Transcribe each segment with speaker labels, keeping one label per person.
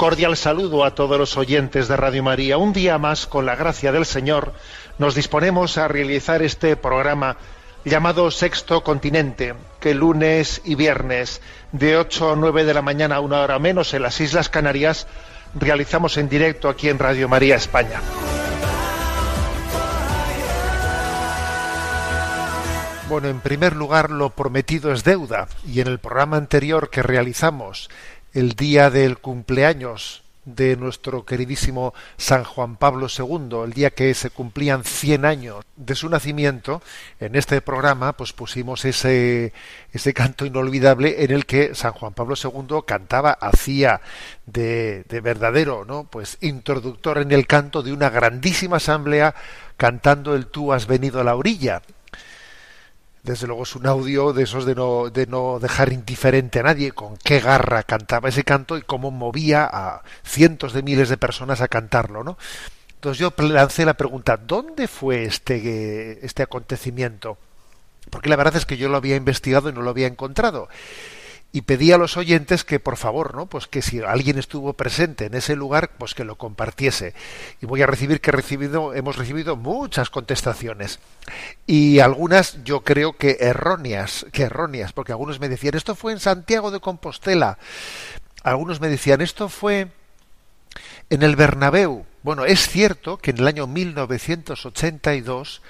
Speaker 1: Cordial saludo a todos los oyentes de Radio María. Un día más, con la gracia del Señor, nos disponemos a realizar este programa llamado Sexto Continente, que lunes y viernes de 8 a 9 de la mañana, una hora menos, en las Islas Canarias, realizamos en directo aquí en Radio María España. Bueno, en primer lugar, lo prometido es deuda. Y en el programa anterior que realizamos, el día del cumpleaños de nuestro queridísimo San Juan Pablo II, el día que se cumplían 100 años de su nacimiento, en este programa pues pusimos ese, ese canto inolvidable en el que San Juan Pablo II cantaba, hacía de, de verdadero, ¿no? Pues introductor en el canto de una grandísima asamblea cantando el Tú has venido a la orilla, desde luego es un audio de esos de no, de no dejar indiferente a nadie, con qué garra cantaba ese canto y cómo movía a cientos de miles de personas a cantarlo, ¿no? Entonces yo lancé la pregunta, ¿dónde fue este, este acontecimiento? Porque la verdad es que yo lo había investigado y no lo había encontrado. Y pedí a los oyentes que por favor, ¿no? Pues que si alguien estuvo presente en ese lugar, pues que lo compartiese. Y voy a recibir que recibido, hemos recibido muchas contestaciones. Y algunas yo creo que erróneas, que erróneas, porque algunos me decían, esto fue en Santiago de Compostela. Algunos me decían, esto fue en el Bernabéu. Bueno, es cierto que en el año 1982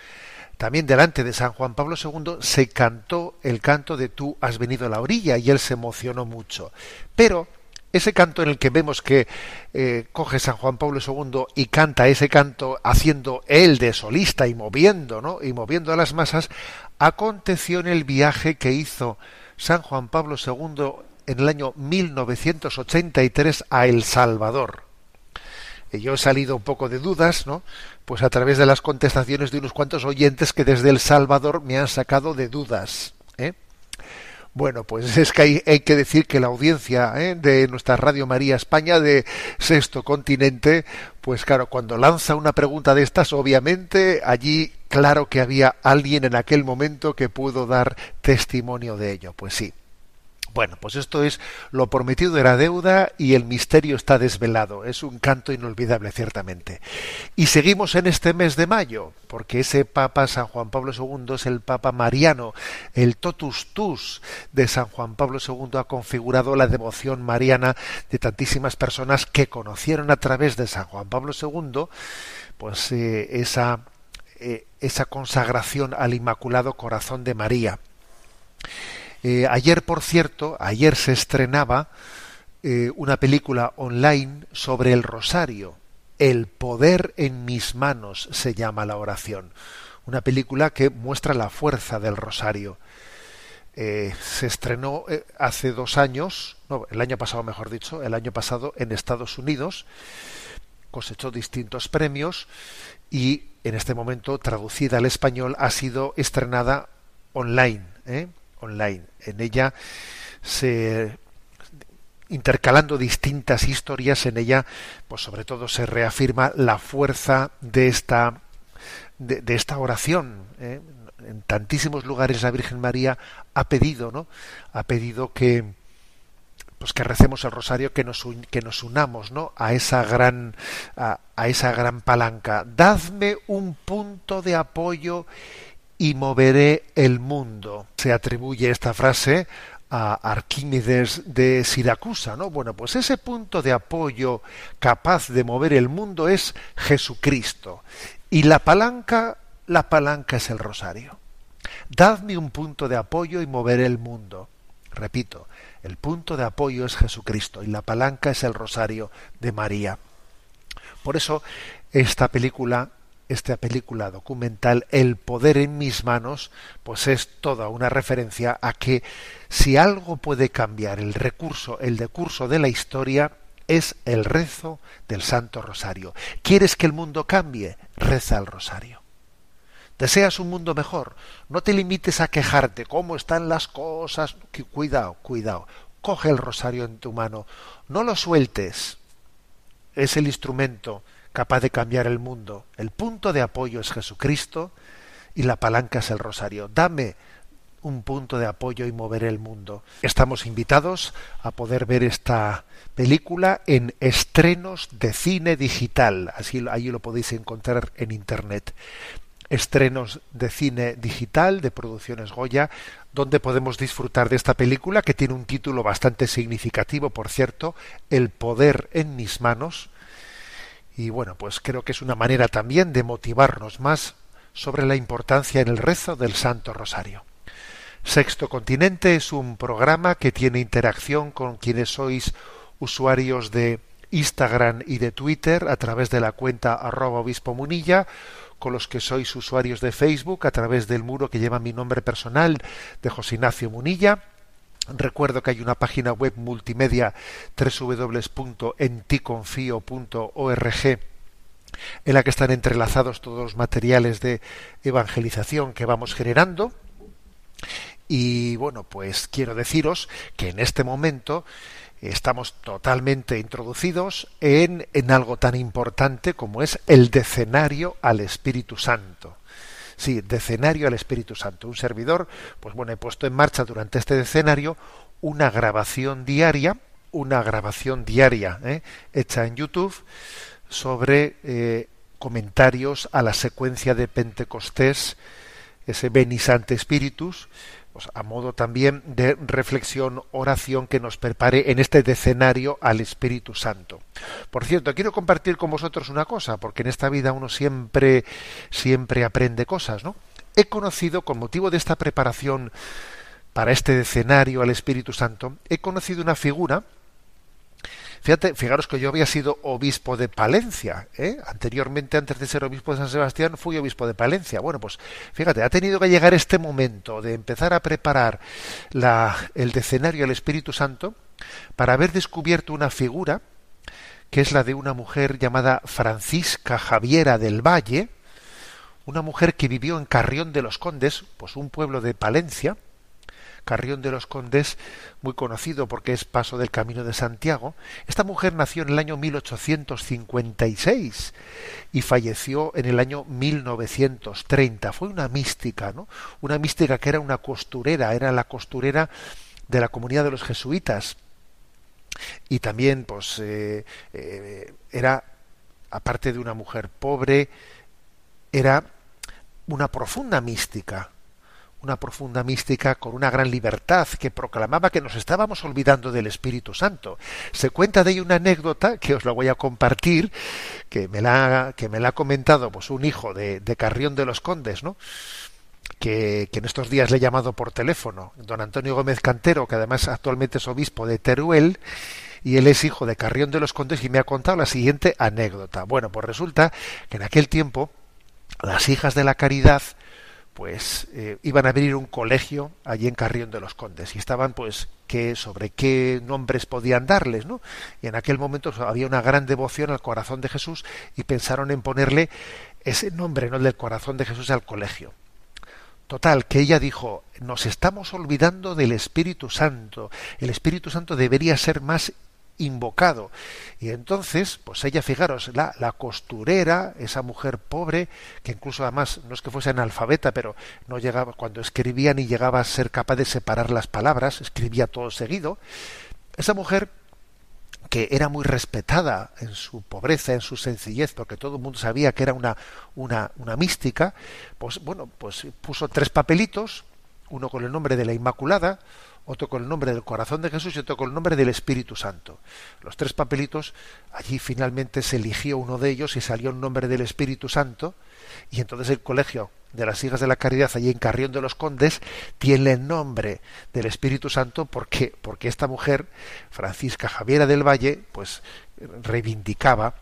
Speaker 1: también delante de San Juan Pablo II se cantó el canto de Tú has venido a la orilla y él se emocionó mucho. Pero ese canto en el que vemos que eh, coge San Juan Pablo II y canta ese canto haciendo él de solista y moviendo, ¿no? Y moviendo a las masas, aconteció en el viaje que hizo San Juan Pablo II en el año 1983 a El Salvador. Yo he salido un poco de dudas, ¿no? Pues a través de las contestaciones de unos cuantos oyentes que desde El Salvador me han sacado de dudas. ¿eh? Bueno, pues es que hay, hay que decir que la audiencia ¿eh? de nuestra Radio María España de Sexto Continente, pues claro, cuando lanza una pregunta de estas, obviamente allí claro que había alguien en aquel momento que pudo dar testimonio de ello. Pues sí. Bueno, pues esto es lo prometido era deuda y el misterio está desvelado. Es un canto inolvidable, ciertamente. Y seguimos en este mes de mayo, porque ese Papa San Juan Pablo II es el Papa Mariano. El totus tus de San Juan Pablo II ha configurado la devoción mariana de tantísimas personas que conocieron a través de San Juan Pablo II, pues eh, esa, eh, esa consagración al Inmaculado Corazón de María. Eh, ayer, por cierto, ayer se estrenaba eh, una película online sobre el rosario. El poder en mis manos se llama la oración. Una película que muestra la fuerza del rosario. Eh, se estrenó hace dos años, no, el año pasado mejor dicho, el año pasado en Estados Unidos, cosechó distintos premios y en este momento traducida al español ha sido estrenada online. Online. En ella se intercalando distintas historias, en ella, pues sobre todo se reafirma la fuerza de esta de, esta oración. ¿eh? En tantísimos lugares la Virgen María ha pedido, ¿no? Ha pedido que pues que recemos el rosario, que nos, que nos unamos, ¿no? A esa gran a, a esa gran palanca. Dadme un punto de apoyo y moveré el mundo. Se atribuye esta frase a Arquímedes de Siracusa, ¿no? Bueno, pues ese punto de apoyo capaz de mover el mundo es Jesucristo. Y la palanca, la palanca es el rosario. Dadme un punto de apoyo y moveré el mundo. Repito, el punto de apoyo es Jesucristo y la palanca es el rosario de María. Por eso esta película esta película documental El poder en mis manos, pues es toda una referencia a que si algo puede cambiar el recurso, el decurso de la historia, es el rezo del Santo Rosario. ¿Quieres que el mundo cambie? Reza el Rosario. ¿Deseas un mundo mejor? No te limites a quejarte, cómo están las cosas. Cuidado, cuidado. Coge el rosario en tu mano. No lo sueltes. Es el instrumento capaz de cambiar el mundo. El punto de apoyo es Jesucristo y la palanca es el rosario. Dame un punto de apoyo y mover el mundo. Estamos invitados a poder ver esta película en estrenos de cine digital. Así ahí lo podéis encontrar en internet. Estrenos de cine digital de Producciones Goya, donde podemos disfrutar de esta película que tiene un título bastante significativo, por cierto, El poder en mis manos, y bueno, pues creo que es una manera también de motivarnos más sobre la importancia en el rezo del Santo Rosario. Sexto Continente es un programa que tiene interacción con quienes sois usuarios de Instagram y de Twitter a través de la cuenta arroba obispo munilla, con los que sois usuarios de Facebook a través del muro que lleva mi nombre personal de José Ignacio Munilla, Recuerdo que hay una página web multimedia www.enticonfio.org en la que están entrelazados todos los materiales de evangelización que vamos generando. Y bueno, pues quiero deciros que en este momento estamos totalmente introducidos en, en algo tan importante como es el decenario al Espíritu Santo. Sí, decenario al Espíritu Santo. Un servidor, pues bueno, he puesto en marcha durante este decenario una grabación diaria, una grabación diaria ¿eh? hecha en YouTube sobre eh, comentarios a la secuencia de Pentecostés, ese Benisante Spiritus, pues, a modo también de reflexión, oración que nos prepare en este decenario al Espíritu Santo. Por cierto, quiero compartir con vosotros una cosa, porque en esta vida uno siempre, siempre aprende cosas, ¿no? He conocido, con motivo de esta preparación para este decenario al Espíritu Santo, he conocido una figura Fíjate, fijaros que yo había sido obispo de Palencia, ¿eh? anteriormente, antes de ser obispo de San Sebastián, fui obispo de Palencia. Bueno, pues fíjate, ha tenido que llegar este momento de empezar a preparar la, el decenario al Espíritu Santo para haber descubierto una figura que es la de una mujer llamada Francisca Javiera del Valle, una mujer que vivió en Carrión de los Condes, pues un pueblo de Palencia, Carrión de los Condes, muy conocido porque es paso del Camino de Santiago. Esta mujer nació en el año 1856 y falleció en el año 1930. Fue una mística, ¿no? Una mística que era una costurera, era la costurera de la comunidad de los jesuitas. Y también, pues, eh, eh, era, aparte de una mujer pobre, era una profunda mística, una profunda mística con una gran libertad que proclamaba que nos estábamos olvidando del Espíritu Santo. Se cuenta de ella una anécdota que os la voy a compartir, que me la, que me la ha comentado pues, un hijo de, de Carrión de los Condes, ¿no? Que, que, en estos días le he llamado por teléfono, don Antonio Gómez Cantero, que además actualmente es obispo de Teruel, y él es hijo de Carrión de los Condes, y me ha contado la siguiente anécdota. Bueno, pues resulta que en aquel tiempo las hijas de la caridad pues eh, iban a abrir un colegio allí en Carrión de los Condes y estaban pues que sobre qué nombres podían darles, ¿no? Y en aquel momento había una gran devoción al corazón de Jesús y pensaron en ponerle ese nombre, ¿no? El del corazón de Jesús al colegio. Total, que ella dijo, nos estamos olvidando del Espíritu Santo. El Espíritu Santo debería ser más invocado. Y entonces, pues ella, fijaros, la, la, costurera, esa mujer pobre, que incluso además no es que fuese analfabeta, pero no llegaba, cuando escribía ni llegaba a ser capaz de separar las palabras, escribía todo seguido. Esa mujer que era muy respetada en su pobreza, en su sencillez, porque todo el mundo sabía que era una, una, una mística, pues bueno, pues puso tres papelitos, uno con el nombre de la Inmaculada, otro con el nombre del corazón de Jesús y otro con el nombre del Espíritu Santo. Los tres papelitos, allí finalmente se eligió uno de ellos y salió el nombre del Espíritu Santo, y entonces el colegio de las hijas de la caridad allí en Carrión de los Condes tiene el nombre del Espíritu Santo porque porque esta mujer Francisca Javiera del Valle pues reivindicaba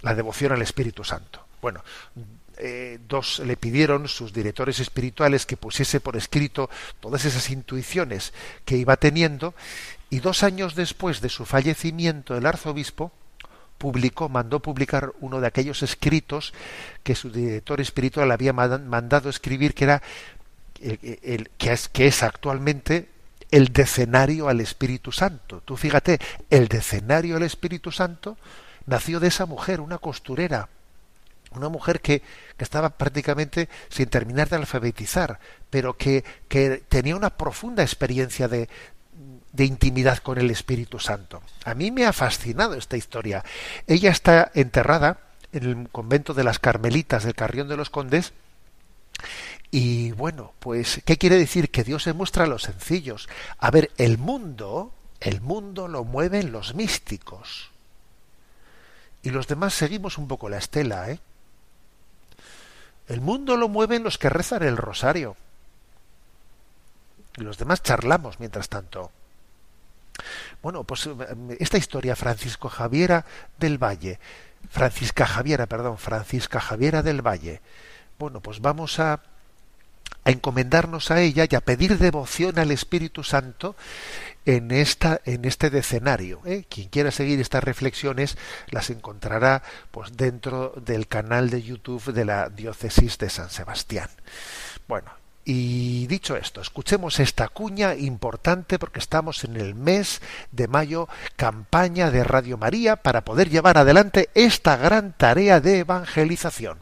Speaker 1: la devoción al Espíritu Santo. Bueno, eh, dos le pidieron sus directores espirituales que pusiese por escrito todas esas intuiciones que iba teniendo y dos años después de su fallecimiento el arzobispo publicó, mandó publicar uno de aquellos escritos que su director espiritual había mandado escribir, que era el, que, es, que es actualmente el decenario al Espíritu Santo. Tú fíjate, el decenario al Espíritu Santo nació de esa mujer, una costurera, una mujer que, estaba prácticamente sin terminar de alfabetizar, pero que, que tenía una profunda experiencia de, de intimidad con el Espíritu Santo. A mí me ha fascinado esta historia. Ella está enterrada en el convento de las Carmelitas del Carrión de los Condes. Y bueno, pues, ¿qué quiere decir? Que Dios se muestra a los sencillos. A ver, el mundo, el mundo lo mueven los místicos. Y los demás seguimos un poco la estela, ¿eh? El mundo lo mueven los que rezan el rosario. Y los demás charlamos mientras tanto. Bueno, pues eh, esta historia, Francisco Javiera del Valle, Francisca Javiera, perdón, Francisca Javiera del Valle. Bueno, pues vamos a, a encomendarnos a ella y a pedir devoción al Espíritu Santo en esta en este decenario. ¿eh? Quien quiera seguir estas reflexiones las encontrará pues dentro del canal de YouTube de la diócesis de San Sebastián. Bueno, y dicho esto, escuchemos esta cuña importante porque estamos en el mes de mayo, campaña de Radio María para poder llevar adelante esta gran tarea de evangelización.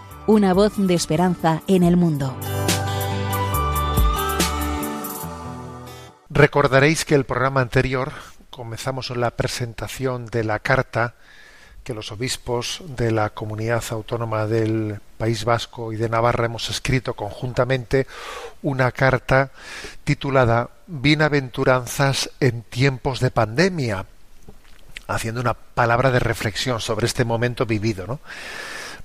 Speaker 2: una voz de esperanza en el mundo.
Speaker 1: Recordaréis que el programa anterior comenzamos con la presentación de la carta que los obispos de la comunidad autónoma del País Vasco y de Navarra hemos escrito conjuntamente una carta titulada Bienaventuranzas en tiempos de pandemia, haciendo una palabra de reflexión sobre este momento vivido. ¿no?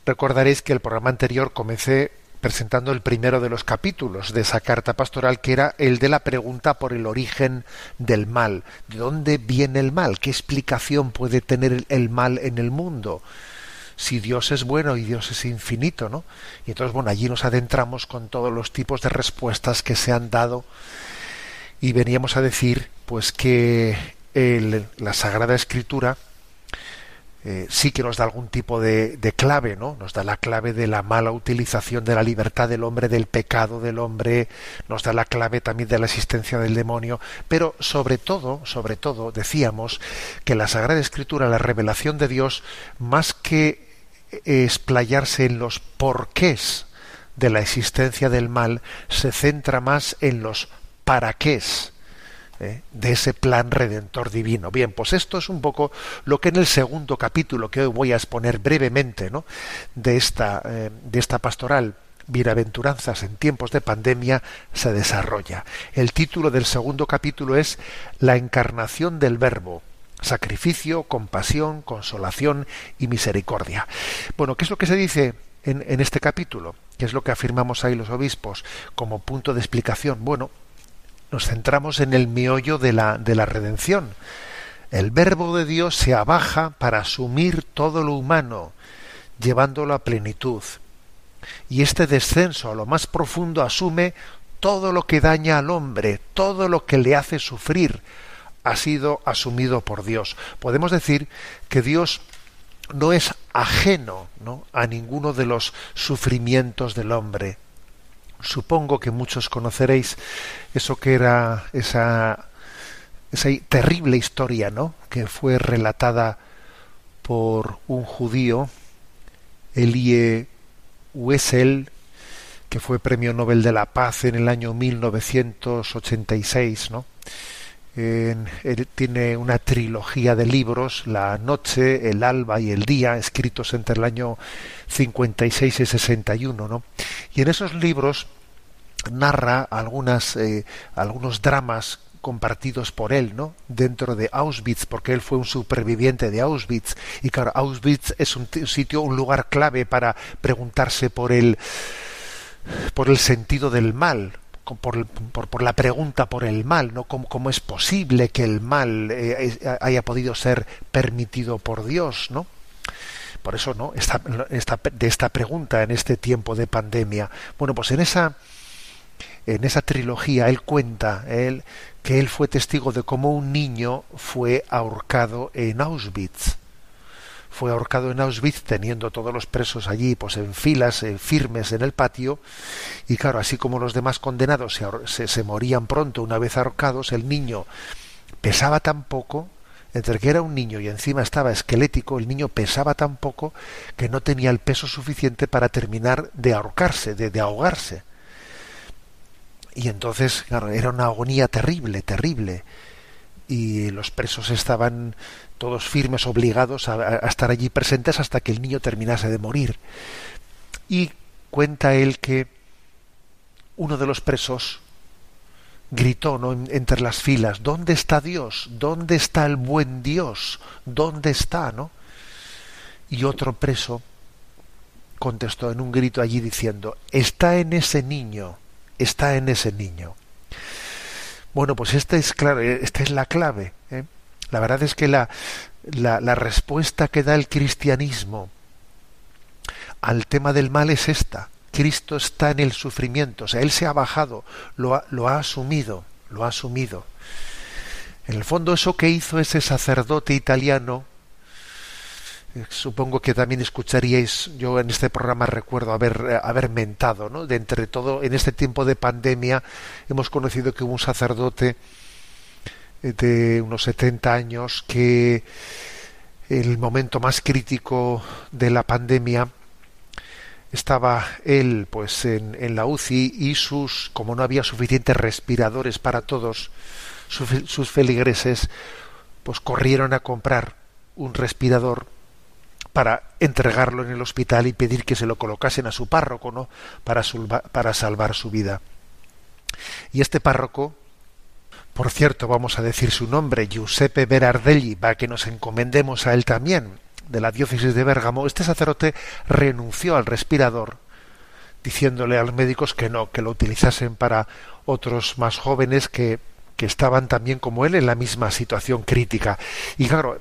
Speaker 1: Recordaréis que el programa anterior comencé presentando el primero de los capítulos de esa carta pastoral, que era el de la pregunta por el origen del mal. ¿De dónde viene el mal? ¿Qué explicación puede tener el mal en el mundo? Si Dios es bueno y Dios es infinito, ¿no? Y entonces, bueno, allí nos adentramos con todos los tipos de respuestas que se han dado y veníamos a decir, pues, que la Sagrada Escritura eh, sí que nos da algún tipo de, clave, ¿no? Nos da la clave de la mala utilización de la libertad del hombre, del pecado del hombre, nos da la clave también de la existencia del demonio, pero sobre todo, sobre todo, decíamos que la Sagrada Escritura, la revelación de Dios, más que explayarse en los porqués de la existencia del mal, se centra más en los para qué ¿eh? de ese plan redentor divino. Bien, pues esto es un poco lo que en el segundo capítulo que hoy voy a exponer brevemente ¿no? de, esta, eh, de esta pastoral Bienaventuranzas en tiempos de pandemia se desarrolla. El título del segundo capítulo es La encarnación del Verbo, sacrificio, compasión, consolación y misericordia. Bueno, ¿qué es lo que se dice en, en este capítulo? ¿Qué es lo que afirmamos ahí los obispos como punto de explicación? Bueno, nos centramos en el miollo de la, de la redención. El verbo de Dios se abaja para asumir todo lo humano, llevándolo a plenitud. Y este descenso a lo más profundo asume todo lo que daña al hombre, todo lo que le hace sufrir, ha sido asumido por Dios. Podemos decir que Dios no es ajeno ¿no? a ninguno de los sufrimientos del hombre. Supongo que muchos conoceréis eso que era esa, esa terrible historia, ¿no? Que fue relatada por un judío, Elie Wiesel, que fue Premio Nobel de la Paz en el año 1986, ¿no? Él tiene una trilogía de libros, La noche, El alba y el día, escritos entre el año 56 y 61, ¿no? Y en esos libros narra algunas, eh, algunos dramas compartidos por él, ¿no? Dentro de Auschwitz, porque él fue un superviviente de Auschwitz. Y claro, Auschwitz es un sitio, un lugar clave para preguntarse por el, por el sentido del mal, por, la pregunta por el mal, ¿no? ¿Cómo, es posible que el mal eh, haya podido ser permitido por Dios, ¿no? Por eso, ¿no? Esta, esta, de esta pregunta en este tiempo de pandemia. Bueno, pues en esa, en esa trilogía él cuenta él, que él fue testigo de cómo un niño fue ahorcado en Auschwitz fue ahorcado en Auschwitz teniendo todos los presos allí pues en filas eh, firmes en el patio. Y claro así como los demás condenados se, morían pronto una vez ahorcados el niño pesaba tan poco entre que era un niño y encima estaba esquelético el niño pesaba tan poco que no tenía el peso suficiente para terminar de ahorcarse de, ahogarse. Y entonces era una agonía terrible terrible. Y los presos estaban todos firmes, obligados a, estar allí presentes hasta que el niño terminase de morir. Y cuenta él que uno de los presos gritó ¿no? entre las filas, ¿dónde está Dios? ¿Dónde está el buen Dios? ¿Dónde está? ¿no? Y otro preso contestó en un grito allí diciendo, está en ese niño, está en ese niño. Bueno, pues esta es, claro, esta es la clave. ¿eh? La verdad es que la, la, respuesta que da el cristianismo al tema del mal es esta. Cristo está en el sufrimiento, o sea, Él se ha bajado, lo ha, asumido, lo ha asumido. En el fondo eso que hizo ese sacerdote italiano, eh, supongo que también escucharíais, yo en este programa recuerdo haber, eh, haber mentado, ¿no? De entre todo, en este tiempo de pandemia hemos conocido que hubo un sacerdote de unos 70 años que el momento más crítico de la pandemia estaba él pues en, en, la UCI y sus como no había suficientes respiradores para todos sus, feligreses pues corrieron a comprar un respirador para entregarlo en el hospital y pedir que se lo colocasen a su párroco, ¿no? Para, para salvar su vida. Y este párroco, por cierto, vamos a decir su nombre, Giuseppe Berardelli, para que nos encomendemos a él también, de la diócesis de Bérgamo, este sacerdote renunció al respirador, diciéndole a los médicos que no, que lo utilizasen para otros más jóvenes que, que estaban también como él en la misma situación crítica. Y claro,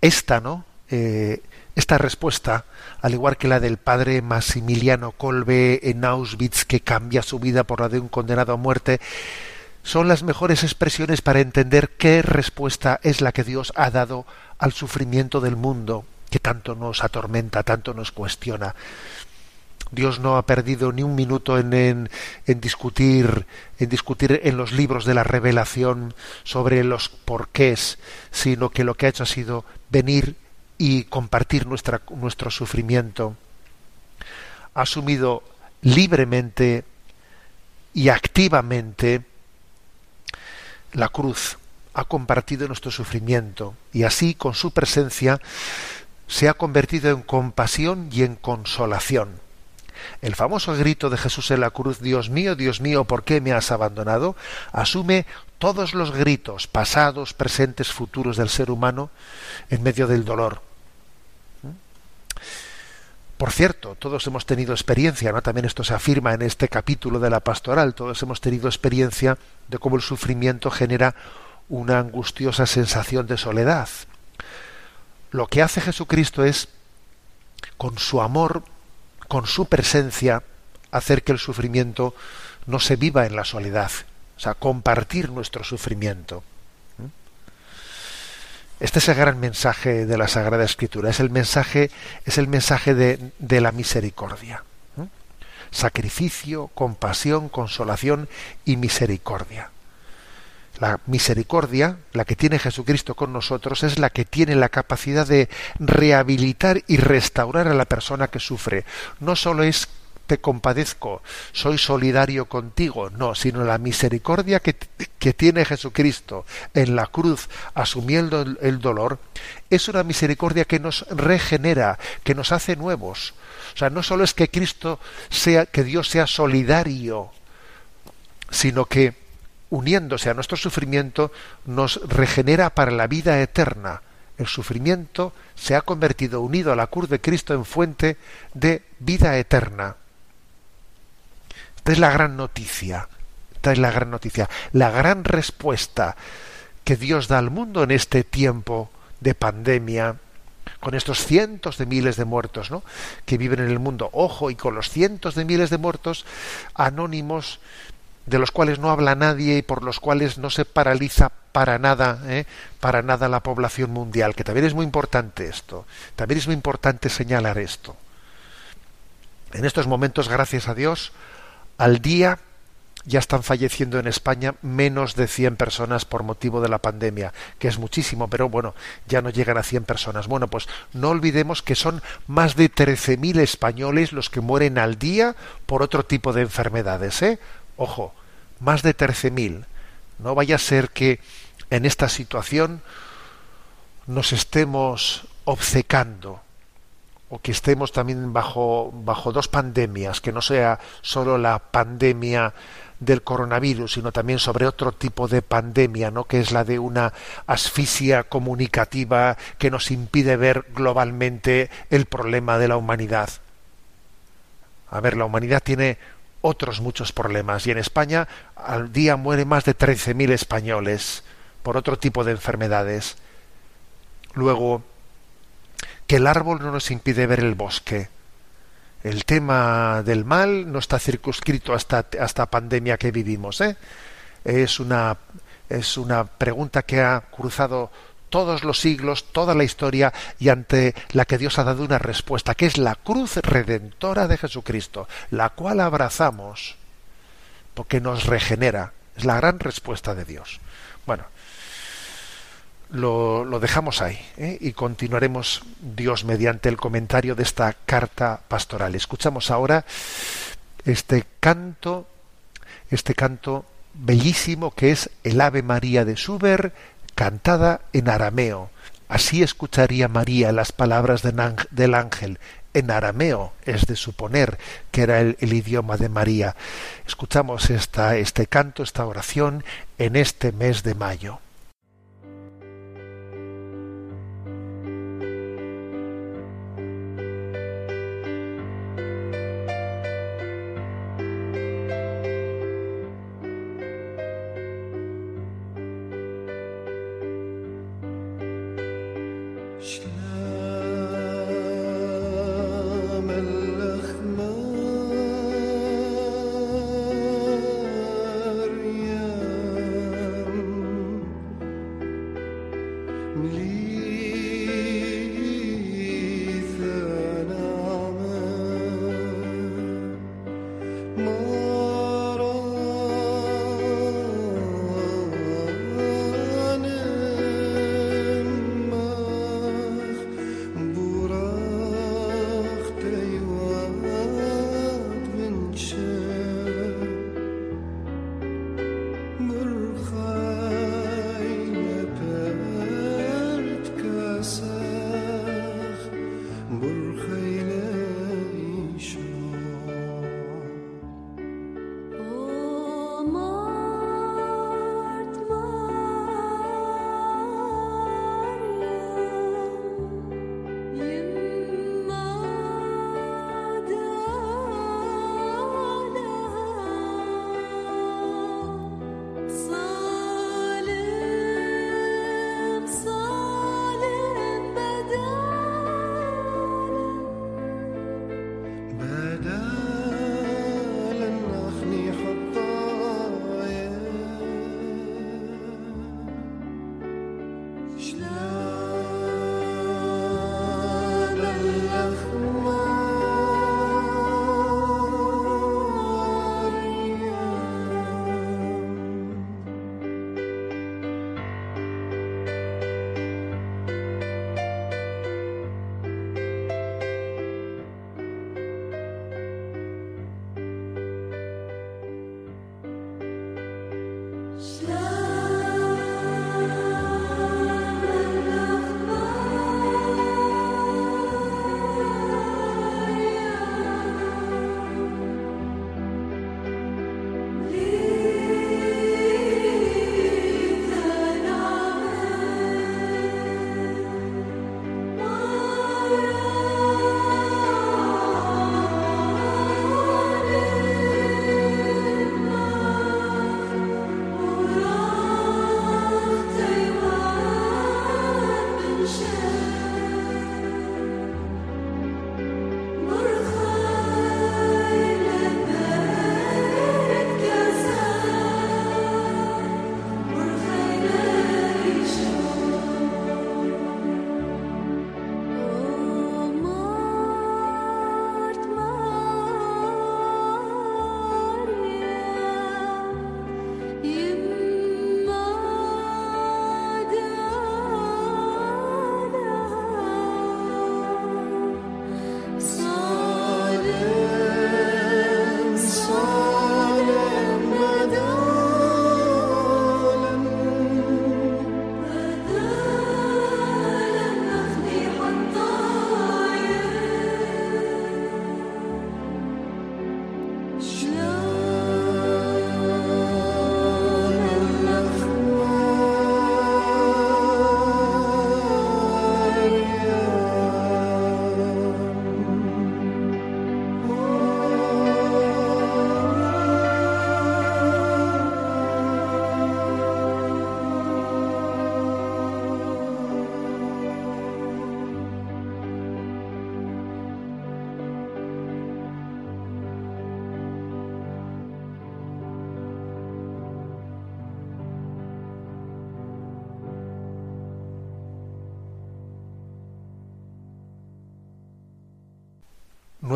Speaker 1: esta, ¿no? Eh, esta respuesta, al igual que la del padre Maximiliano Kolbe en Auschwitz, que cambia su vida por la de un condenado a muerte, son las mejores expresiones para entender qué respuesta es la que Dios ha dado al sufrimiento del mundo, que tanto nos atormenta, tanto nos cuestiona. Dios no ha perdido ni un minuto en, en, discutir en discutir en los libros de la revelación sobre los porqués, sino que lo que ha hecho ha sido venir y compartir nuestra, nuestro sufrimiento. Ha asumido libremente y activamente la cruz, ha compartido nuestro sufrimiento y así con su presencia se ha convertido en compasión y en consolación. El famoso grito de Jesús en la cruz, Dios mío, Dios mío, ¿por qué me has abandonado? asume todos los gritos pasados, presentes, futuros del ser humano en medio del dolor. Por cierto, todos hemos tenido experiencia, ¿no? También esto se afirma en este capítulo de la pastoral, todos hemos tenido experiencia de cómo el sufrimiento genera una angustiosa sensación de soledad. Lo que hace Jesucristo es, con su amor, con su presencia, hacer que el sufrimiento no se viva en la soledad, o sea, compartir nuestro sufrimiento. Este es el gran mensaje de la Sagrada Escritura, es el mensaje, es el mensaje de, de la misericordia. Sacrificio, compasión, consolación y misericordia. La misericordia, la que tiene Jesucristo con nosotros, es la que tiene la capacidad de rehabilitar y restaurar a la persona que sufre. No solo es te compadezco, soy solidario contigo, no, sino la misericordia que, que tiene Jesucristo en la cruz asumiendo el, dolor, es una misericordia que nos regenera, que nos hace nuevos. O sea, no solo es que Cristo sea, que Dios sea solidario, sino que uniéndose a nuestro sufrimiento nos regenera para la vida eterna. El sufrimiento se ha convertido unido a la cruz de Cristo en fuente de vida eterna. Esta es la gran noticia. Esta es la gran noticia. La gran respuesta que Dios da al mundo en este tiempo de pandemia, con estos cientos de miles de muertos ¿no? que viven en el mundo. Ojo, y con los cientos de miles de muertos anónimos de los cuales no habla nadie y por los cuales no se paraliza para nada, ¿eh? para nada la población mundial, que también es muy importante esto, también es muy importante señalar esto. En estos momentos, gracias a Dios, al día ya están falleciendo en España menos de 100 personas por motivo de la pandemia, que es muchísimo, pero bueno, ya no llegan a 100 personas. Bueno, pues no olvidemos que son más de 13.000 españoles los que mueren al día por otro tipo de enfermedades, ¿eh? Ojo, más de 13.000. No vaya a ser que en esta situación nos estemos obcecando o que estemos también bajo, bajo dos pandemias, que no sea solo la pandemia del coronavirus, sino también sobre otro tipo de pandemia, ¿no? que es la de una asfixia comunicativa que nos impide ver globalmente el problema de la humanidad. A ver, la humanidad tiene otros muchos problemas y en España al día mueren más de 13.000 españoles por otro tipo de enfermedades. Luego, que el árbol no nos impide ver el bosque. El tema del mal no está circunscrito a esta, pandemia que vivimos. ¿eh? Es, una, es una pregunta que ha cruzado todos los siglos, toda la historia y ante la que Dios ha dado una respuesta, que es la cruz redentora de Jesucristo, la cual abrazamos porque nos regenera. Es la gran respuesta de Dios. Bueno, lo, dejamos ahí ¿eh? y continuaremos Dios mediante el comentario de esta carta pastoral. Escuchamos ahora este canto, este canto
Speaker 3: bellísimo que es el Ave María de Schubert cantada en arameo. Así escucharía María las palabras del ángel. En arameo es de suponer que era el, el idioma de María. Escuchamos esta, este canto, esta oración en este mes de mayo.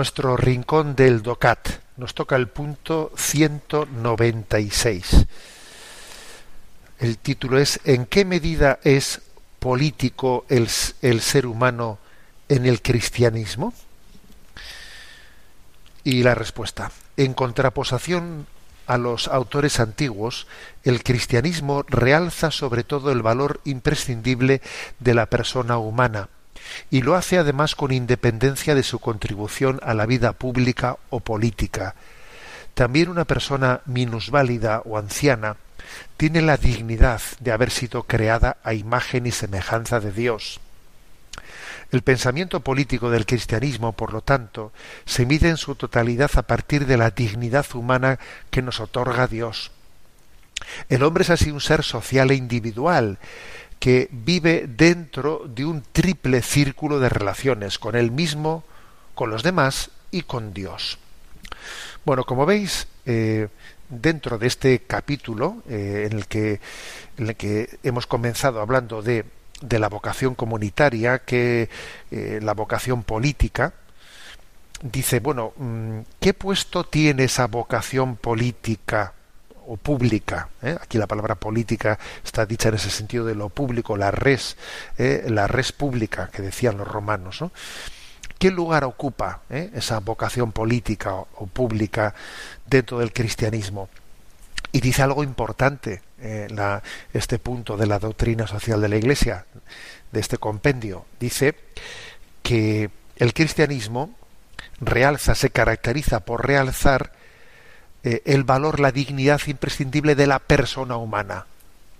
Speaker 3: Nuestro rincón del DOCAT. Nos toca el punto 196. El título es ¿En qué medida es político el, el ser humano en el cristianismo? Y la respuesta, en contraposición
Speaker 1: a los autores antiguos, el cristianismo realza sobre todo el valor imprescindible de la persona humana y lo hace además con independencia de su contribución a la vida pública o política. También una persona minusválida o anciana tiene la dignidad de haber sido creada a imagen y semejanza de Dios. El pensamiento político del cristianismo, por lo tanto, se mide en su totalidad a partir de la dignidad humana que nos otorga Dios. El hombre es así un ser social e individual, que vive dentro de un triple círculo de relaciones con él mismo, con los demás y con Dios. Bueno, como veis, eh, dentro de este capítulo eh, en, el que, hemos comenzado hablando de de la vocación comunitaria que eh, la vocación política, dice, bueno, mm, ¿qué puesto tiene esa vocación política o pública? Eh? Aquí la palabra política está dicha en ese sentido de lo público, la res, eh, la res pública que decían los romanos. ¿no? ¿Qué lugar ocupa esa vocación política o pública dentro del cristianismo? Y dice algo importante eh, este punto de la doctrina social de la Iglesia, de este compendio. Dice que el cristianismo realza, se caracteriza por realzar eh, el valor, la dignidad imprescindible de la persona humana.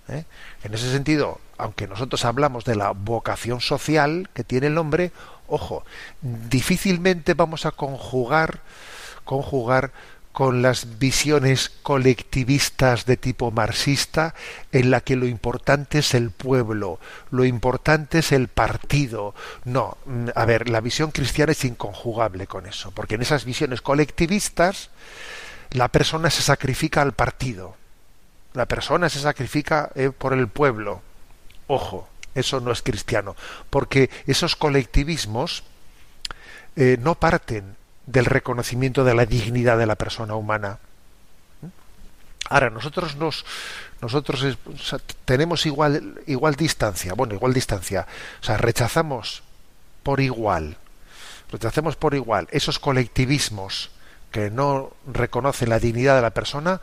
Speaker 1: ¿eh? En ese sentido, aunque nosotros hablamos de la vocación social que tiene el hombre, ojo, difícilmente vamos a conjugar, conjugar con las visiones colectivistas de tipo marxista en la que lo importante es el pueblo, lo importante es el partido. No, mm, a ver, la visión cristiana es inconjugable con eso, porque en esas visiones colectivistas la persona se sacrifica al partido, la persona se sacrifica eh, por el pueblo. Ojo, eso no es cristiano, porque esos colectivismos eh, no parten del reconocimiento de la dignidad de la persona humana. Ahora, nosotros nos nosotros tenemos igual igual distancia, bueno, igual distancia, o sea, rechazamos por igual, rechazamos por igual esos colectivismos que no reconocen la dignidad de la persona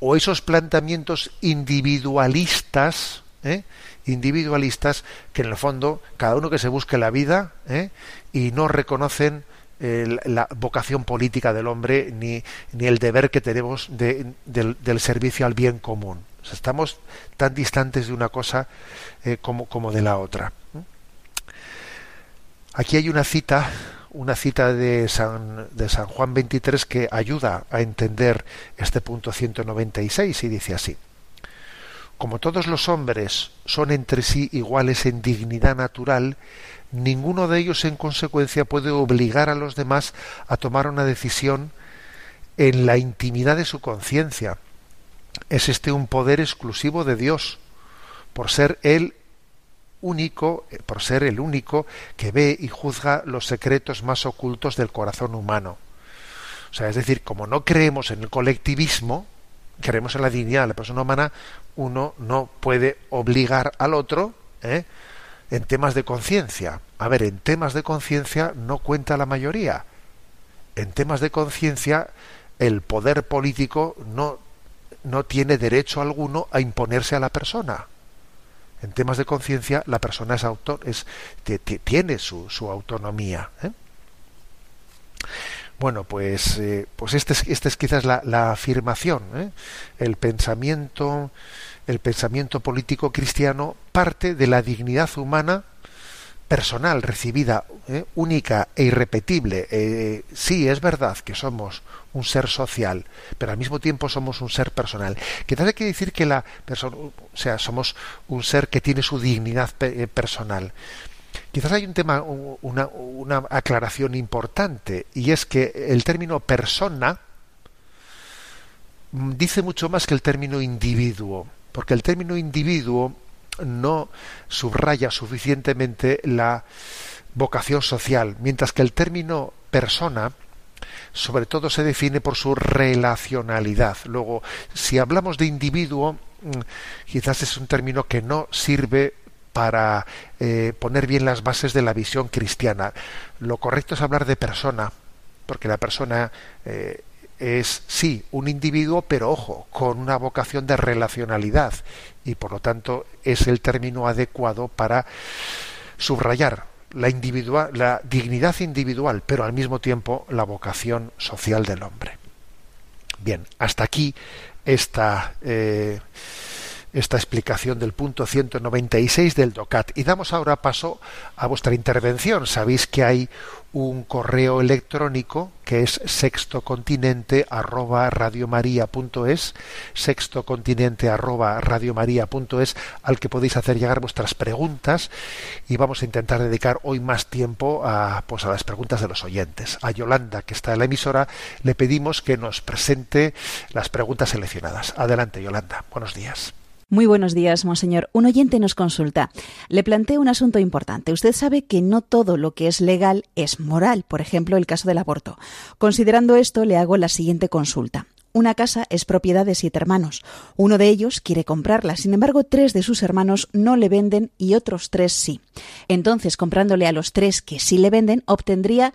Speaker 1: o esos planteamientos individualistas, ¿eh? individualistas que en el fondo cada uno que se busque la vida ¿eh? y no reconocen la vocación política del hombre ni, ni el deber que tenemos de, del, servicio al bien común. estamos tan distantes de una cosa eh, como, como de la otra. Aquí hay una cita, una cita de San, de San Juan 23 que ayuda a entender este punto 196 y dice así. Como todos los hombres son entre sí iguales en dignidad natural, ninguno de ellos en consecuencia puede obligar a los demás a tomar una decisión en la intimidad de su conciencia. Es este un poder exclusivo de Dios, por ser Él único, por ser el único que ve y juzga los secretos más ocultos del corazón humano. O sea, es decir, como no creemos en el colectivismo, creemos en la dignidad de la persona humana, uno no puede obligar al otro ¿eh? en temas de conciencia. A ver, en temas de conciencia no cuenta la mayoría. En temas de conciencia el poder político no, no tiene derecho alguno a imponerse a la persona. En temas de conciencia la persona es autor, es, tiene su, su autonomía. ¿eh? Bueno, pues, eh, pues este es, este es quizás la, la afirmación. ¿eh? El pensamiento el pensamiento político cristiano parte de la dignidad humana personal recibida ¿eh? única e irrepetible. Eh, sí, es verdad que somos un ser social, pero al mismo tiempo somos un ser personal. Quizás hay que decir que la persona, o sea, somos un ser que tiene su dignidad eh, personal. Quizás hay un tema, una, una aclaración importante, y es que el término persona mm, dice mucho más que el término individuo porque el término individuo no subraya suficientemente la vocación social, mientras que el término persona sobre todo se define por su relacionalidad. Luego, si hablamos de individuo, mm, quizás es un término que no sirve para eh, poner bien las bases de la visión cristiana. Lo correcto es hablar de persona, porque la persona eh, es sí un individuo, pero ojo, con una vocación de relacionalidad y por lo tanto es el término adecuado para subrayar la, individual, la dignidad individual, pero al mismo tiempo la vocación social del hombre. Bien, hasta aquí esta, eh, esta explicación del punto 196 del DOCAT. Y damos ahora paso a vuestra intervención. Sabéis que hay un correo electrónico que es sextocontinente arroba radiomaria.es sextocontinente arroba radiomaria.es al que podéis hacer llegar vuestras preguntas y vamos a intentar dedicar hoy más tiempo a pues a las preguntas de los oyentes a Yolanda que está en la emisora le pedimos que nos presente las preguntas seleccionadas adelante Yolanda buenos días
Speaker 2: muy buenos días, monseñor. Un oyente nos consulta. Le planteo un asunto importante. Usted sabe que no todo lo que es legal es moral, por ejemplo, el caso del aborto. Considerando esto, le hago la siguiente consulta. Una casa es propiedad de siete hermanos. Uno de ellos quiere comprarla, sin embargo, tres de sus hermanos no le venden y otros tres sí. Entonces, comprándole a los tres que sí le venden, obtendría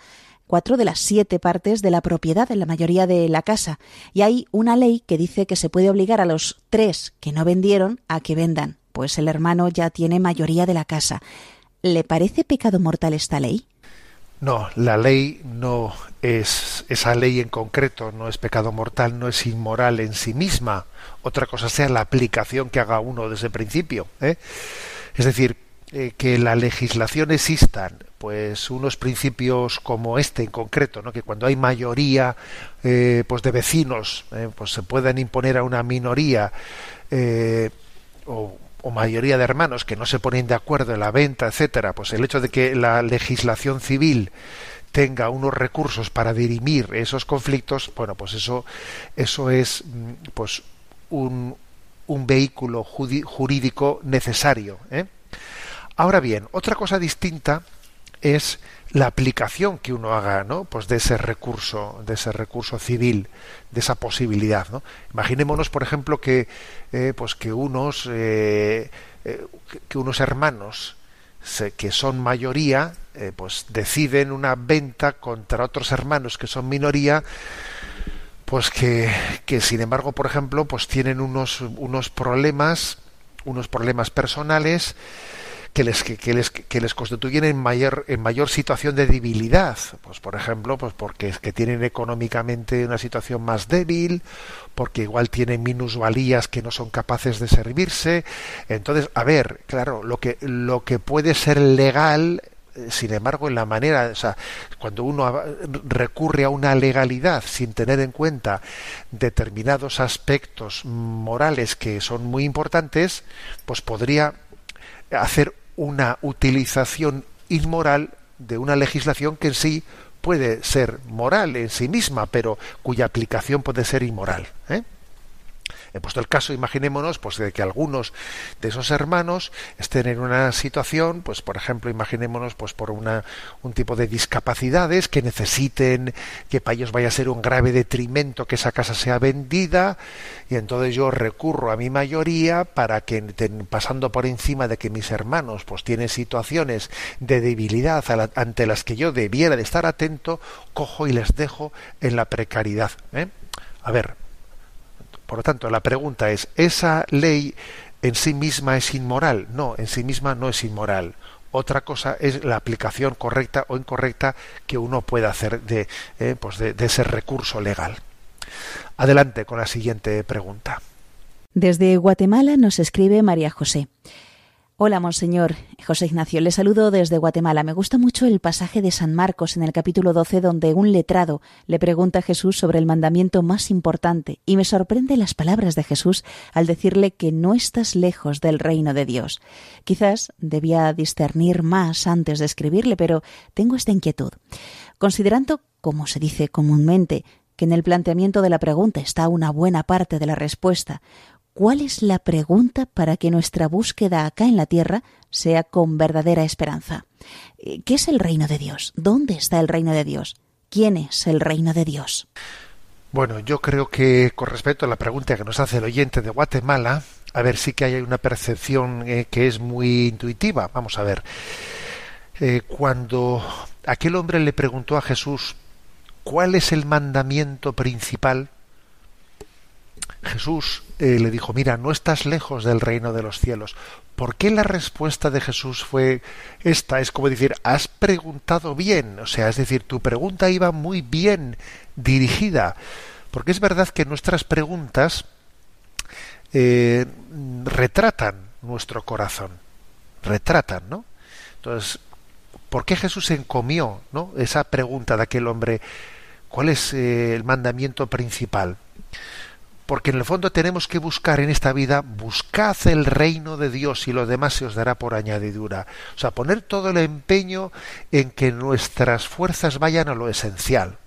Speaker 2: cuatro de las siete partes de la propiedad en la mayoría de la casa. Y hay una ley que dice que se puede obligar a los tres que no vendieron a que vendan, pues el hermano ya tiene mayoría de la casa. ¿Le parece pecado mortal esta ley?
Speaker 1: No, la ley no es esa ley en concreto, no es pecado mortal, no es inmoral en sí misma. Otra cosa sea la aplicación que haga uno desde el principio. ¿eh? Es decir, eh, que la legislación existan pues unos principios como este en concreto, ¿no? que cuando hay mayoría eh, pues de vecinos, eh, pues se puedan imponer a una minoría o, o, mayoría de hermanos que no se ponen de acuerdo en la venta, etcétera, pues el hecho de que la legislación civil tenga unos recursos para dirimir esos conflictos, bueno, pues eso eso es mm, pues un, un vehículo jurídico necesario, ¿eh? Ahora bien, otra cosa distinta es la aplicación que uno haga, ¿no? Pues de ese recurso, de ese recurso civil, de esa posibilidad, ¿no? Imaginémonos, por ejemplo, que, eh, pues que unos, eh, eh, que unos hermanos que son mayoría, pues deciden una venta contra otros hermanos que son minoría, pues que, que sin embargo, por ejemplo, pues tienen unos, unos problemas, unos problemas personales que les, que, les, que les constituyen en mayor, en mayor situación de debilidad. Pues por ejemplo, pues porque es que tienen económicamente una situación más débil, porque igual tienen minusvalías que no son capaces de servirse. Entonces, a ver, claro, lo que, lo que puede ser legal eh, sin embargo, en la manera, o sea, cuando uno recurre a una legalidad sin tener en cuenta determinados aspectos morales que son muy importantes, pues podría hacer una utilización inmoral de una legislación que en sí puede ser moral en sí misma, pero cuya aplicación puede ser inmoral. ¿eh? He puesto el caso, imaginémonos, pues de que algunos de esos hermanos estén en una situación, pues por ejemplo, imaginémonos, pues por una, un tipo de discapacidades que necesiten que para ellos vaya a ser un grave detrimento que esa casa sea vendida, y entonces yo recurro a mi mayoría para que pasando por encima de que mis hermanos pues tienen situaciones de debilidad ante las que yo debiera de estar atento, cojo y les dejo en la precariedad. ¿eh? A ver, por lo tanto, la pregunta es, ¿esa ley en sí misma es inmoral? No, en sí misma no es inmoral. Otra cosa es la aplicación correcta o incorrecta que uno pueda hacer de, eh, pues de ese recurso legal. Adelante con la siguiente pregunta.
Speaker 2: Desde Guatemala nos escribe María José. Hola, Monseñor. José Ignacio, le saludo desde Guatemala. Me gusta mucho el pasaje de San Marcos en el capítulo 12 donde un letrado le pregunta a Jesús sobre el mandamiento más importante y me sorprende las palabras de Jesús al decirle que no estás lejos del reino de Dios. Quizás debía discernir más antes de escribirle, pero tengo esta inquietud. Considerando, como se dice comúnmente, que en el planteamiento de la pregunta está una buena parte de la respuesta, ¿Cuál es la pregunta para que nuestra búsqueda acá en la tierra sea con verdadera esperanza? Eh, ¿Qué es el reino de Dios? ¿Dónde está el reino de Dios? ¿Quién es el reino de Dios?
Speaker 1: Bueno, yo creo que con respecto a la pregunta que nos hace el oyente de Guatemala, a ver, sí que hay una percepción eh, que es muy intuitiva. Vamos a ver. Eh, cuando aquel hombre le preguntó a Jesús ¿cuál es el mandamiento principal? Jesús eh, le dijo, mira, no estás lejos del reino de los cielos. ¿Por qué la respuesta de Jesús fue esta? Es como decir, has preguntado bien, o sea, es decir, tu pregunta iba muy bien dirigida, porque es verdad que nuestras preguntas eh, retratan nuestro corazón, retratan, ¿no? Entonces, ¿por qué Jesús encomió, ¿no? Esa pregunta de aquel hombre, ¿cuál es eh, el mandamiento principal? Porque en el fondo tenemos que buscar en esta vida, buscad el reino de Dios y lo demás se os dará por añadidura. O sea, poner todo el empeño en que nuestras fuerzas vayan a lo esencial,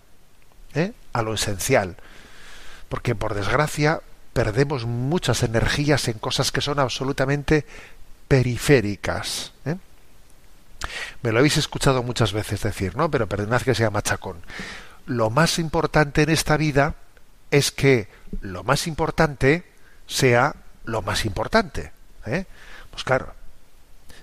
Speaker 1: ¿eh? a lo esencial. Porque por desgracia perdemos muchas energías en cosas que son absolutamente periféricas. ¿eh? Me lo habéis escuchado muchas veces decir, ¿no? Pero perdonad que sea machacón. Lo más importante en esta vida es que lo más importante sea lo más importante. ¿eh? Pues claro,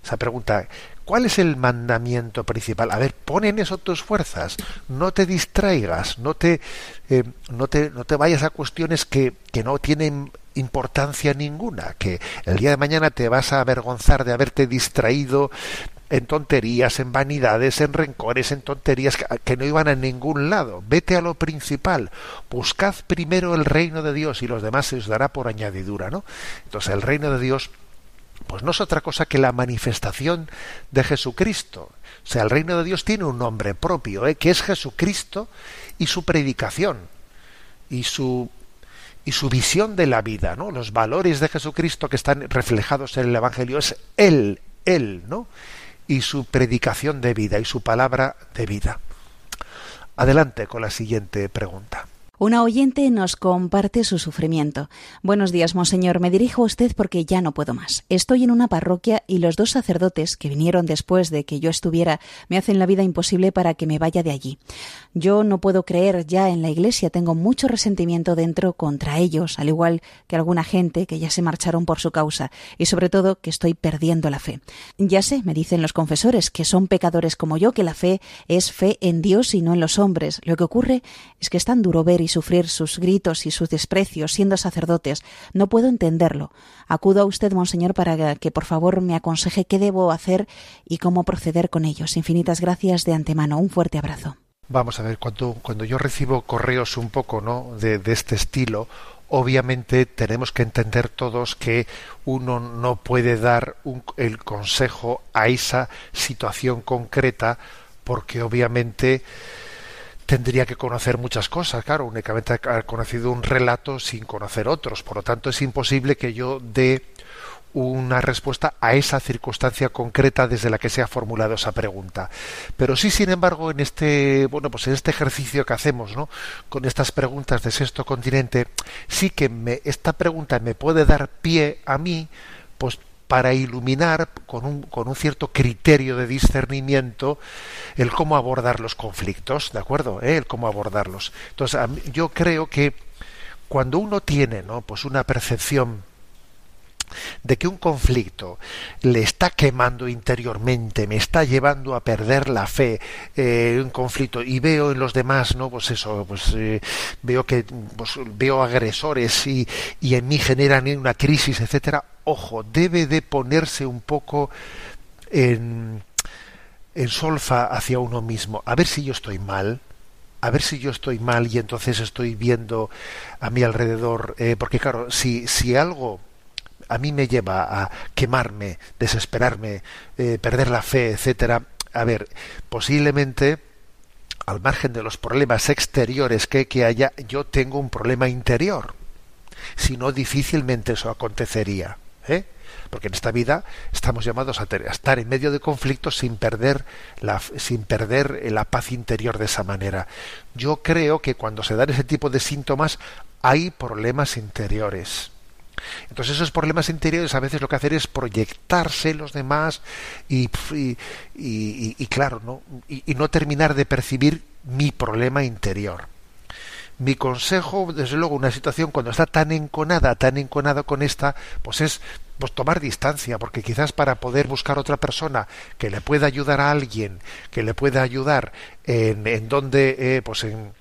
Speaker 1: esa pregunta, ¿cuál es el mandamiento principal? A ver, pon en eso tus fuerzas, no te distraigas, no te, eh, no te, no te vayas a cuestiones que, que no tienen importancia ninguna, que el día de mañana te vas a avergonzar de haberte distraído en tonterías, en vanidades, en rencores, en tonterías que, no iban a ningún lado. Vete a lo principal. Buscad primero el reino de Dios y los demás se os dará por añadidura, ¿no? Entonces el reino de Dios pues no es otra cosa que la manifestación de Jesucristo. O sea, el reino de Dios tiene un nombre propio, ¿eh? que es Jesucristo y su predicación y su y su visión de la vida, ¿no? Los valores de Jesucristo que están reflejados en el Evangelio es él, él, ¿no? Y su predicación de vida y su palabra de vida. Adelante con la siguiente pregunta.
Speaker 2: Una oyente nos comparte su sufrimiento. Buenos días, monseñor. Me dirijo a usted porque ya no puedo más. Estoy en una parroquia y los dos sacerdotes que vinieron después de que yo estuviera me hacen la vida imposible para que me vaya de allí. Yo no puedo creer ya en la Iglesia, tengo mucho resentimiento dentro contra ellos, al igual que alguna gente que ya se marcharon por su causa, y sobre todo que estoy perdiendo la fe. Ya sé, me dicen los confesores, que son pecadores como yo, que la fe es fe en Dios y no en los hombres. Lo que ocurre es que es tan duro ver y sufrir sus gritos y sus desprecios siendo sacerdotes. No puedo entenderlo. Acudo a usted, monseñor, para que por favor me aconseje qué debo hacer y cómo proceder con ellos. Infinitas gracias de antemano. Un fuerte abrazo.
Speaker 1: Vamos a ver, cuando, cuando yo recibo correos un poco ¿no? de, este estilo, obviamente tenemos que entender todos que uno no puede dar el consejo a esa situación concreta porque obviamente tendría que conocer muchas cosas, claro, únicamente ha conocido un relato sin conocer otros, por lo tanto es imposible que yo dé una respuesta a esa circunstancia concreta desde la que se ha formulado esa pregunta. Pero sí, sin embargo, en este, bueno, pues en este ejercicio que hacemos, ¿no? Con estas preguntas de sexto continente, sí que me, esta pregunta me puede dar pie a mí, pues para iluminar con un, con un cierto criterio de discernimiento el cómo abordar los conflictos, ¿de acuerdo? ¿Eh? El cómo abordarlos. Entonces, yo creo que cuando uno tiene, ¿no? Pues una percepción de que un conflicto le está quemando interiormente, me está llevando a perder la fe, eh, un conflicto, y veo en los demás, ¿no? Pues eso, pues eh, veo que pues, veo agresores y, y en mí generan una crisis, etcétera. Ojo, debe de ponerse un poco en, en solfa hacia uno mismo, a ver si yo estoy mal, a ver si yo estoy mal y entonces estoy viendo a mi alrededor, eh, porque claro, si, si algo a mí me lleva a quemarme, desesperarme, eh, perder la fe, etcétera. A ver, posiblemente al margen de los problemas exteriores que, que haya, yo tengo un problema interior. Si no, difícilmente eso acontecería. ¿Eh? Porque en esta vida estamos llamados a, estar en medio de conflictos sin perder, la, sin perder la paz interior de esa manera. Yo creo que cuando se dan ese tipo de síntomas hay problemas interiores. Entonces esos problemas interiores a veces lo que hacen es proyectarse los demás y, y, claro, ¿no? Y, no terminar de percibir mi problema interior. Mi consejo, desde luego, una situación cuando está tan enconada, tan enconada con esta, pues es pues tomar distancia, porque quizás para poder buscar otra persona que le pueda ayudar a alguien, que le pueda ayudar en, en donde, eh, pues en,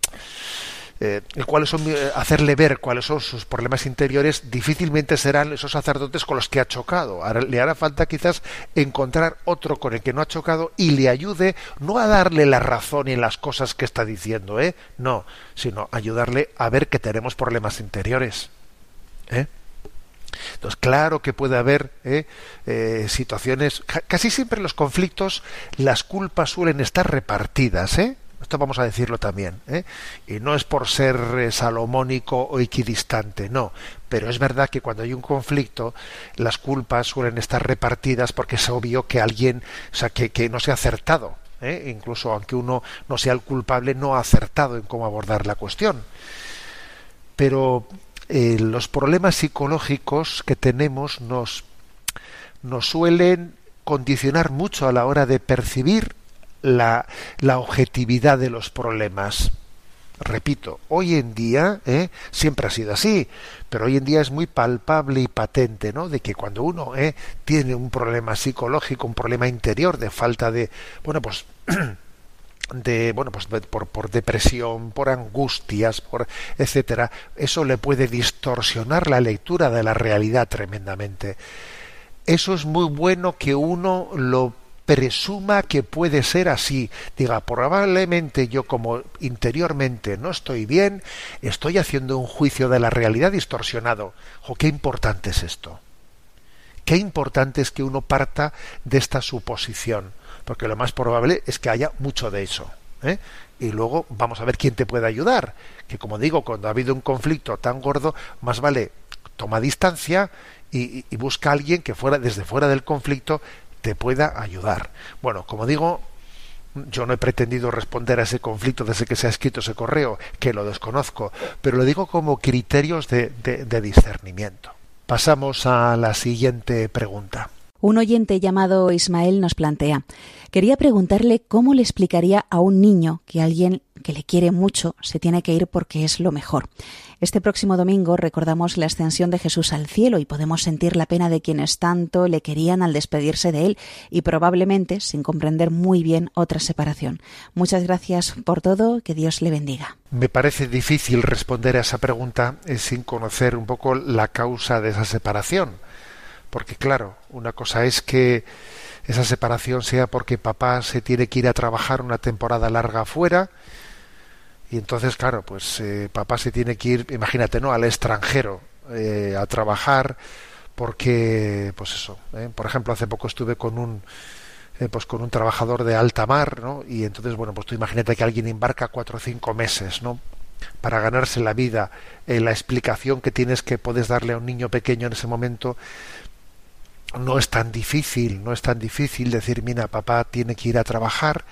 Speaker 1: eh, cuáles son, eh, hacerle ver cuáles son sus problemas interiores, difícilmente serán esos sacerdotes con los que ha chocado. le hará falta quizás encontrar otro con el que no ha chocado y le ayude no a darle la razón en las cosas que está diciendo, ¿eh? no, sino ayudarle a ver que tenemos problemas interiores. ¿eh? Entonces, claro que puede haber ¿eh? Eh, situaciones, casi siempre en los conflictos las culpas suelen estar repartidas, ¿eh? Esto vamos a decirlo también. ¿eh? Y no es por ser eh, salomónico o equidistante, no. Pero es verdad que cuando hay un conflicto, las culpas suelen estar repartidas porque es obvio que alguien, o sea, que, que no se ha acertado. ¿eh? Incluso aunque uno no sea el culpable, no ha acertado en cómo abordar la cuestión. Pero los problemas psicológicos que tenemos nos, nos suelen condicionar mucho a la hora de percibir la, la objetividad de los problemas. Repito, hoy en día, ¿eh? siempre ha sido así, pero hoy en día es muy palpable y patente, ¿no? De que cuando uno ¿eh? tiene un problema psicológico, un problema interior de falta de, bueno, pues de bueno pues por, por, depresión por angustias por etcétera eso le puede distorsionar la lectura de la realidad tremendamente eso es muy bueno que uno lo presuma que puede ser así, diga, probablemente yo como interiormente no estoy bien, estoy haciendo un juicio de la realidad distorsionado. Qué importante es esto. Qué importante es que uno parta de esta suposición, porque lo más probable es que haya mucho de eso. ¿eh? Y luego vamos a ver quién te puede ayudar. Que como digo, cuando ha habido un conflicto tan gordo, más vale toma distancia y, y busca a alguien que fuera desde fuera del conflicto te pueda ayudar. Bueno, como digo, yo no he pretendido responder a ese conflicto desde que se ha escrito ese correo, que lo desconozco, pero lo digo como criterios de, de discernimiento. Pasamos a la siguiente pregunta.
Speaker 2: Un oyente llamado Ismael nos plantea, quería preguntarle cómo le explicaría a un niño que alguien que le quiere mucho se tiene que ir porque es lo mejor. Este próximo domingo recordamos la ascensión de Jesús al cielo y podemos sentir la pena de quienes tanto le querían al despedirse de él y probablemente sin comprender muy bien otra separación. Muchas gracias por todo, que Dios le bendiga.
Speaker 1: Me parece difícil responder a esa pregunta eh, sin conocer un poco la causa de esa separación porque claro, una cosa es que esa separación sea porque papá se tiene que ir a trabajar una temporada larga afuera y entonces claro, pues eh, papá se tiene que ir, imagínate, ¿no? Al extranjero eh, a trabajar porque, pues eso, ¿eh? por ejemplo, hace poco estuve con un pues con un trabajador de alta mar, ¿no? Y entonces, bueno, pues tú imagínate que alguien embarca cuatro o cinco meses, ¿no? para ganarse la vida, la explicación que tienes que puedes darle a un niño pequeño en ese momento no es tan difícil, no es tan difícil decir, mira, papá tiene que ir a trabajar,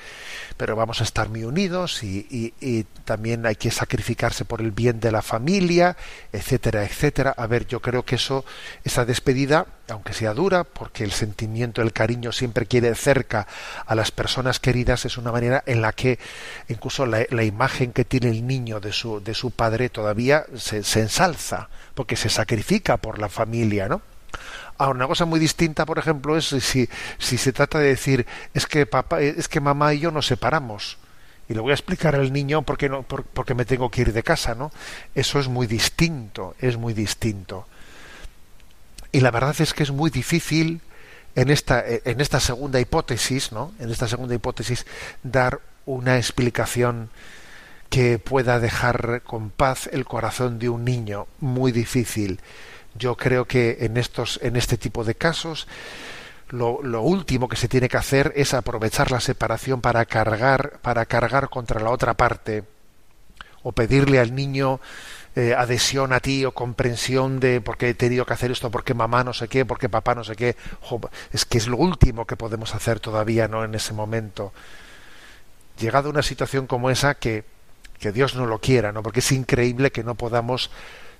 Speaker 1: pero vamos a estar muy unidos y, y, también hay que sacrificarse por el bien de la familia, etcétera, etcétera. A ver, yo creo que eso, esa despedida, aunque sea dura, porque el sentimiento, el cariño siempre quiere cerca a las personas queridas, es una manera en la que incluso la, la imagen que tiene el niño de su, de su padre todavía se, se ensalza, porque se sacrifica por la familia, ¿no? Ahora, una cosa muy distinta, por ejemplo, es si, si se trata de decir, es que papá, es que mamá y yo nos separamos. Y le voy a explicar al niño por qué, no, por, qué me tengo que ir de casa, ¿no? Eso es muy distinto, es muy distinto. Y la verdad es que es muy difícil en esta, en esta segunda hipótesis, ¿no? En esta segunda hipótesis, dar una explicación que pueda dejar con paz el corazón de un niño. Muy difícil. Yo creo que en estos, en este tipo de casos, lo, último que se tiene que hacer es aprovechar la separación para cargar, para cargar contra la otra parte, o pedirle al niño eh, adhesión a ti o comprensión de por qué he tenido que hacer esto, porque mamá no sé qué, porque papá no sé qué. es que es lo último que podemos hacer todavía, ¿no? En ese momento. Llegado a una situación como esa, que, que Dios no lo quiera, ¿no? Porque es increíble que no podamos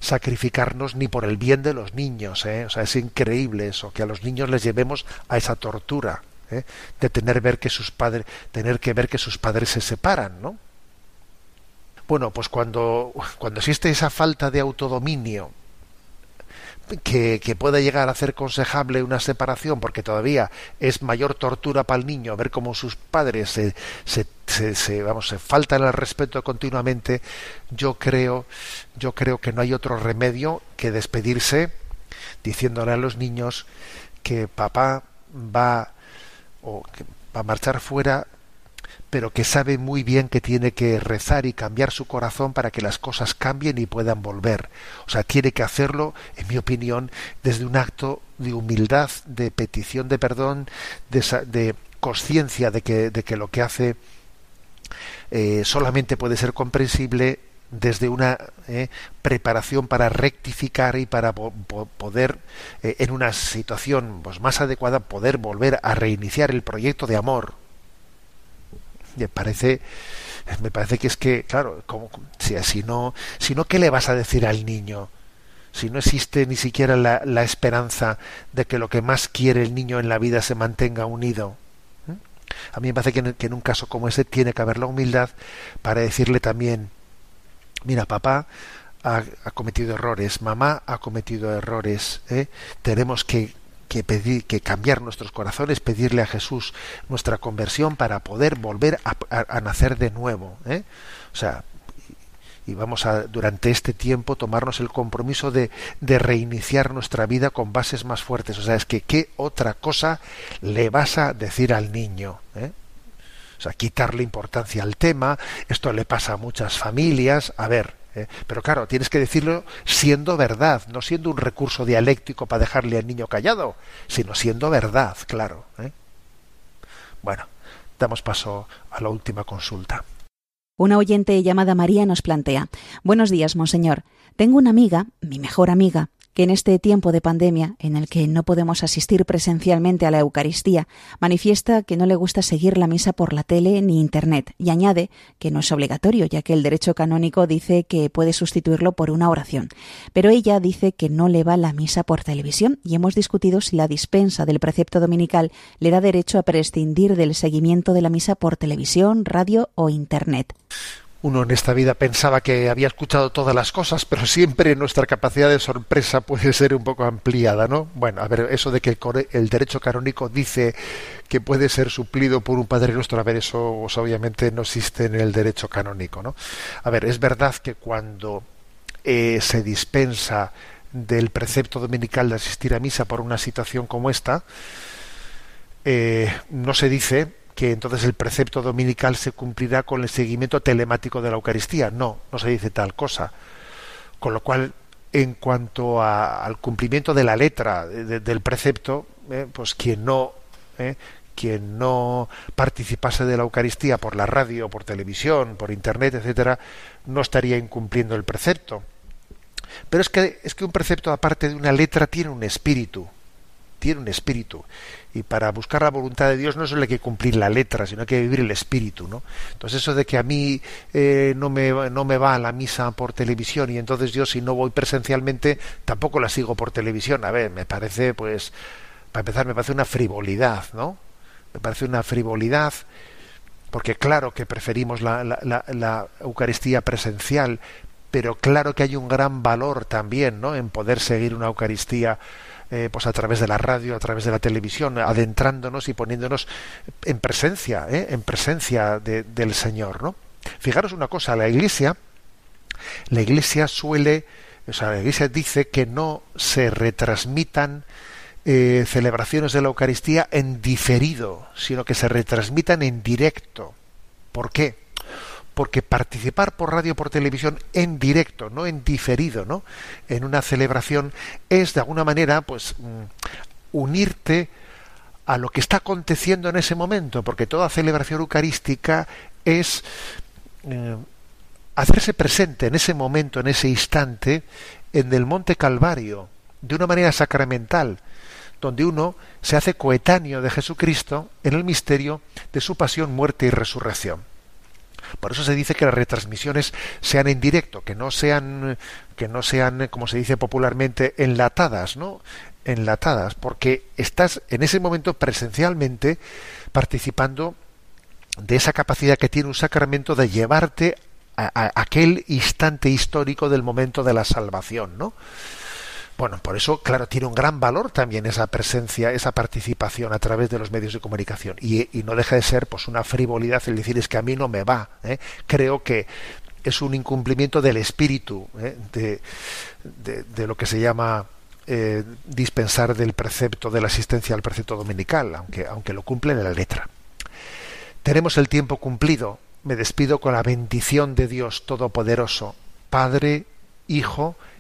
Speaker 1: sacrificarnos ni por el bien de los niños. ¿eh? O sea, es increíble eso, que a los niños les llevemos a esa tortura ¿eh? de tener ver que sus padres, tener que ver que sus padres se separan, ¿no? Bueno, pues cuando, cuando existe esa falta de autodominio que, pueda llegar a hacer aconsejable una separación, porque todavía es mayor tortura para el niño ver cómo sus padres se, se, se, vamos, se faltan al respeto continuamente, yo creo, yo creo que no hay otro remedio que despedirse diciéndole a los niños que papá va o que va a marchar fuera pero que sabe muy bien que tiene que rezar y cambiar su corazón para que las cosas cambien y puedan volver. O sea, tiene que hacerlo, en mi opinión, desde un acto de humildad, de petición de perdón, de, de conciencia de que, de que lo que hace eh, solamente puede ser comprensible desde una eh, preparación para rectificar y para poder eh, en una situación pues, más adecuada poder volver a reiniciar el proyecto de amor me parece me parece que es que claro como si, no si no qué le vas a decir al niño si no existe ni siquiera la, la esperanza de que lo que más quiere el niño en la vida se mantenga unido ¿Mm? a mí me parece que en, que en un caso como ese tiene que haber la humildad para decirle también mira papá ha, ha cometido errores mamá ha cometido errores ¿eh? tenemos que que pedir, que cambiar nuestros corazones, pedirle a Jesús nuestra conversión para poder volver a, nacer de nuevo. ¿eh? O sea, y vamos a durante este tiempo tomarnos el compromiso de, de, reiniciar nuestra vida con bases más fuertes. O sea, es que qué otra cosa le vas a decir al niño. ¿eh? O sea, quitarle importancia al tema. Esto le pasa a muchas familias. A ver, ¿eh? Pero claro, tienes que decirlo siendo verdad, no siendo un recurso dialéctico para dejarle al niño callado, sino siendo verdad, claro. ¿eh? Bueno, damos paso a la última consulta.
Speaker 2: Una oyente llamada María nos plantea Buenos días, monseñor. Tengo una amiga, mi mejor amiga, en este tiempo de pandemia, en el que no podemos asistir presencialmente a la Eucaristía, manifiesta que no le gusta seguir la misa por la tele ni Internet y añade que no es obligatorio, ya que el derecho canónico dice que puede sustituirlo por una oración. Pero ella dice que no le va la misa por televisión y hemos discutido si la dispensa del precepto dominical le da derecho a prescindir del seguimiento de la misa por televisión, radio o Internet
Speaker 1: uno en esta vida pensaba que había escuchado todas las cosas, pero siempre nuestra capacidad de sorpresa puede ser un poco ampliada, ¿no? Bueno, a ver, eso de que el, derecho canónico dice que puede ser suplido por un Padre Nuestro, a ver, eso pues, obviamente no existe en el derecho canónico, ¿no? A ver, es verdad que cuando eh, se dispensa del precepto dominical de asistir a misa por una situación como esta, eh, no se dice que entonces el precepto dominical se cumplirá con el seguimiento telemático de la Eucaristía. No, no se dice tal cosa. Con lo cual, en cuanto al cumplimiento de la letra del precepto, eh, pues quien no, eh, quien no participase de la Eucaristía por la radio, por televisión, por internet, etcétera, no estaría incumpliendo el precepto. Pero es que es que un precepto aparte de una letra tiene un espíritu, tiene un espíritu y para buscar la voluntad de Dios no solo hay que cumplir la letra, sino hay que vivir el espíritu, ¿no? Entonces eso de que a mí eh, no, me, no me va a la misa por televisión y entonces yo si no voy presencialmente tampoco la sigo por televisión, a ver, me parece pues, para empezar me parece una frivolidad, ¿no? Me parece una frivolidad porque claro que preferimos la, la, la Eucaristía presencial, pero claro que hay un gran valor también, ¿no? En poder seguir una Eucaristía eh, pues a través de la radio, a través de la televisión, adentrándonos y poniéndonos en presencia, ¿eh? en presencia del Señor, ¿no? Fijaros una cosa, la Iglesia, la Iglesia suele, o sea, la Iglesia dice que no se retransmitan eh, celebraciones de la Eucaristía en diferido, sino que se retransmitan en directo. ¿Por qué? Porque participar por radio por televisión en directo, no en diferido, ¿no? En una celebración es de alguna manera pues mm, unirte a lo que está aconteciendo en ese momento, porque toda celebración eucarística es eh, hacerse presente en ese momento, en ese instante, en el Monte Calvario, de una manera sacramental, donde uno se hace coetáneo de Jesucristo en el misterio de su pasión, muerte y resurrección. Por eso se dice que las retransmisiones sean en directo, que no sean, que no sean, como se dice popularmente, enlatadas, ¿no? Enlatadas, porque estás en ese momento presencialmente participando de esa capacidad que tiene un sacramento de llevarte a, aquel instante histórico del momento de la salvación, ¿no? Bueno, por eso, claro, tiene un gran valor también esa presencia, esa participación a través de los medios de comunicación. Y, no deja de ser pues una frivolidad el decir es que a mí no me va. ¿eh? Creo que es un incumplimiento del espíritu ¿eh? de, lo que se llama eh, dispensar del precepto de la asistencia al precepto dominical, aunque, aunque lo cumple en la letra. Tenemos el tiempo cumplido. Me despido con la bendición de Dios Todopoderoso, Padre, Hijo